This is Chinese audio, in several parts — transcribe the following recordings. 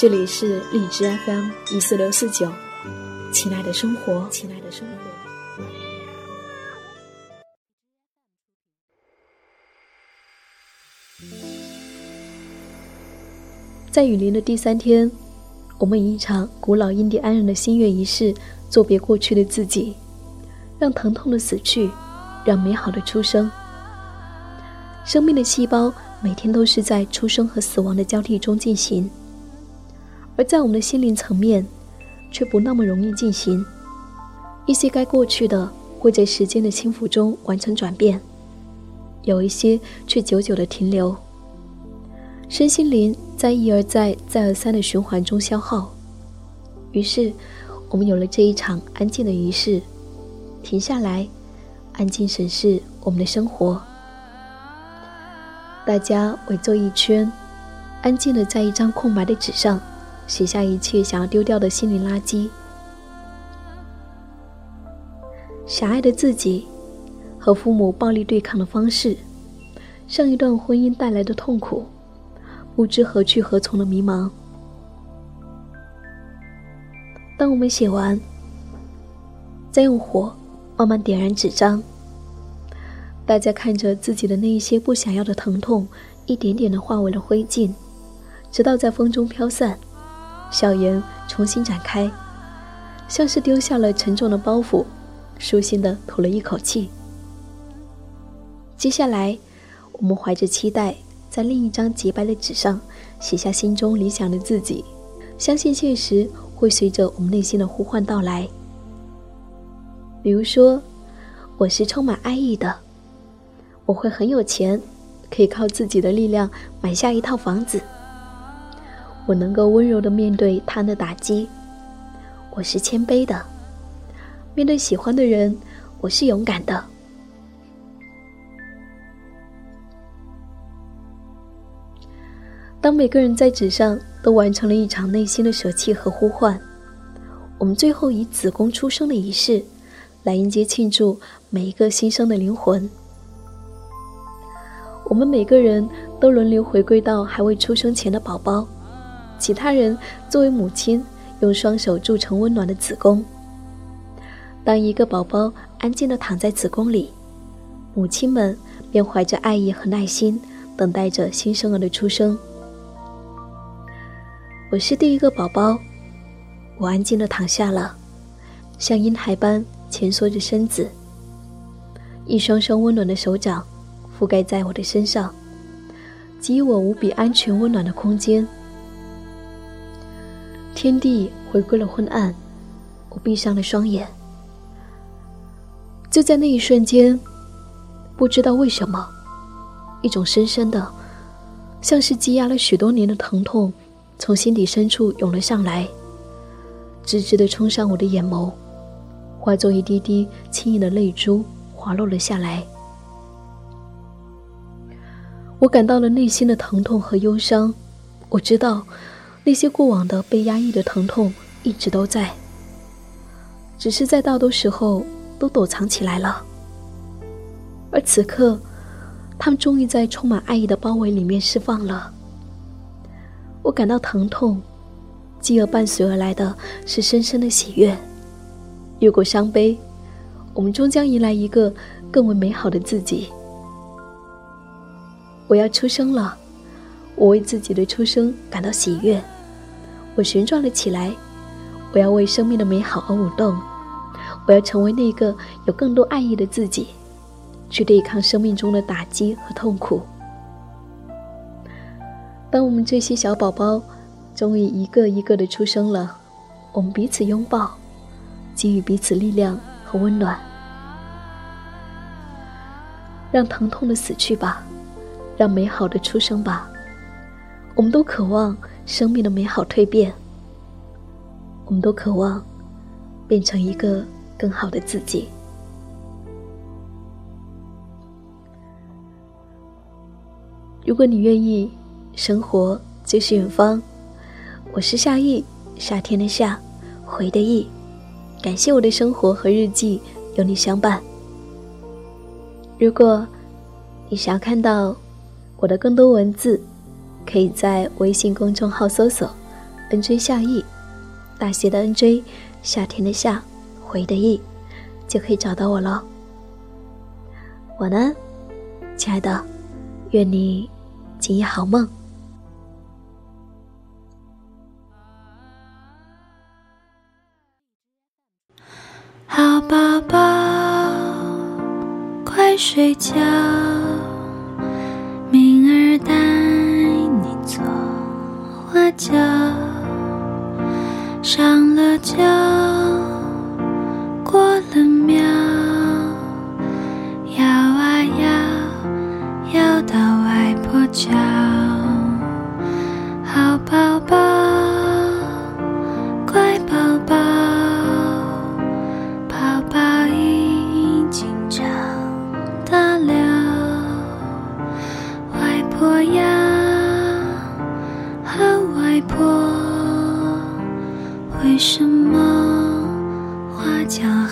这里是荔枝 FM 一四六四九，亲爱的生活，亲爱的生活。在雨林的第三天，我们以一场古老印第安人的心愿仪式作别过去的自己，让疼痛的死去，让美好的出生。生命的细胞每天都是在出生和死亡的交替中进行。而在我们的心灵层面，却不那么容易进行。一些该过去的，会在时间的轻抚中完成转变；有一些却久久的停留。身心灵在一而再、再而三的循环中消耗。于是，我们有了这一场安静的仪式，停下来，安静审视我们的生活。大家围坐一圈，安静的在一张空白的纸上。写下一切想要丢掉的心灵垃圾，狭隘的自己，和父母暴力对抗的方式，上一段婚姻带来的痛苦，不知何去何从的迷茫。当我们写完，再用火慢慢点燃纸张，大家看着自己的那一些不想要的疼痛，一点点的化为了灰烬，直到在风中飘散。笑颜重新展开，像是丢下了沉重的包袱，舒心的吐了一口气。接下来，我们怀着期待，在另一张洁白的纸上写下心中理想的自己，相信现实会随着我们内心的呼唤到来。比如说，我是充满爱意的，我会很有钱，可以靠自己的力量买下一套房子。我能够温柔的面对他的打击，我是谦卑的；面对喜欢的人，我是勇敢的。当每个人在纸上都完成了一场内心的舍弃和呼唤，我们最后以子宫出生的仪式，来迎接庆祝每一个新生的灵魂。我们每个人都轮流回归到还未出生前的宝宝。其他人作为母亲，用双手铸成温暖的子宫。当一个宝宝安静地躺在子宫里，母亲们便怀着爱意和耐心，等待着新生儿的出生。我是第一个宝宝，我安静地躺下了，像婴孩般蜷缩着身子，一双双温暖的手掌覆盖在我的身上，给予我无比安全温暖的空间。天地回归了昏暗，我闭上了双眼。就在那一瞬间，不知道为什么，一种深深的、像是积压了许多年的疼痛，从心底深处涌了上来，直直的冲上我的眼眸，化作一滴滴轻盈的泪珠滑落了下来。我感到了内心的疼痛和忧伤，我知道。那些过往的被压抑的疼痛一直都在，只是在大多时候都躲藏起来了。而此刻，他们终于在充满爱意的包围里面释放了。我感到疼痛，继而伴随而来的是深深的喜悦。越过伤悲，我们终将迎来一个更为美好的自己。我要出生了，我为自己的出生感到喜悦。我旋转了起来，我要为生命的美好而舞动，我要成为那个有更多爱意的自己，去对抗生命中的打击和痛苦。当我们这些小宝宝终于一个一个的出生了，我们彼此拥抱，给予彼此力量和温暖，让疼痛的死去吧，让美好的出生吧。我们都渴望。生命的美好蜕变，我们都渴望变成一个更好的自己。如果你愿意，生活就是远方。我是夏意，夏天的夏，回的意。感谢我的生活和日记有你相伴。如果你想要看到我的更多文字，可以在微信公众号搜索 “nj 夏意”，大写的 “nj”，夏天的夏，回的意，就可以找到我了。晚安，亲爱的，愿你今夜好梦。好宝宝，快睡觉，脚上了脚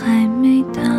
还没到？